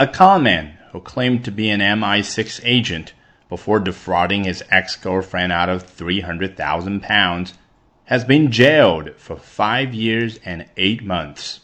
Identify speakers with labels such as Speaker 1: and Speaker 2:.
Speaker 1: A conman who claimed to be an MI6 agent before defrauding his ex-girlfriend out of £300,000 has been jailed for five years and eight months.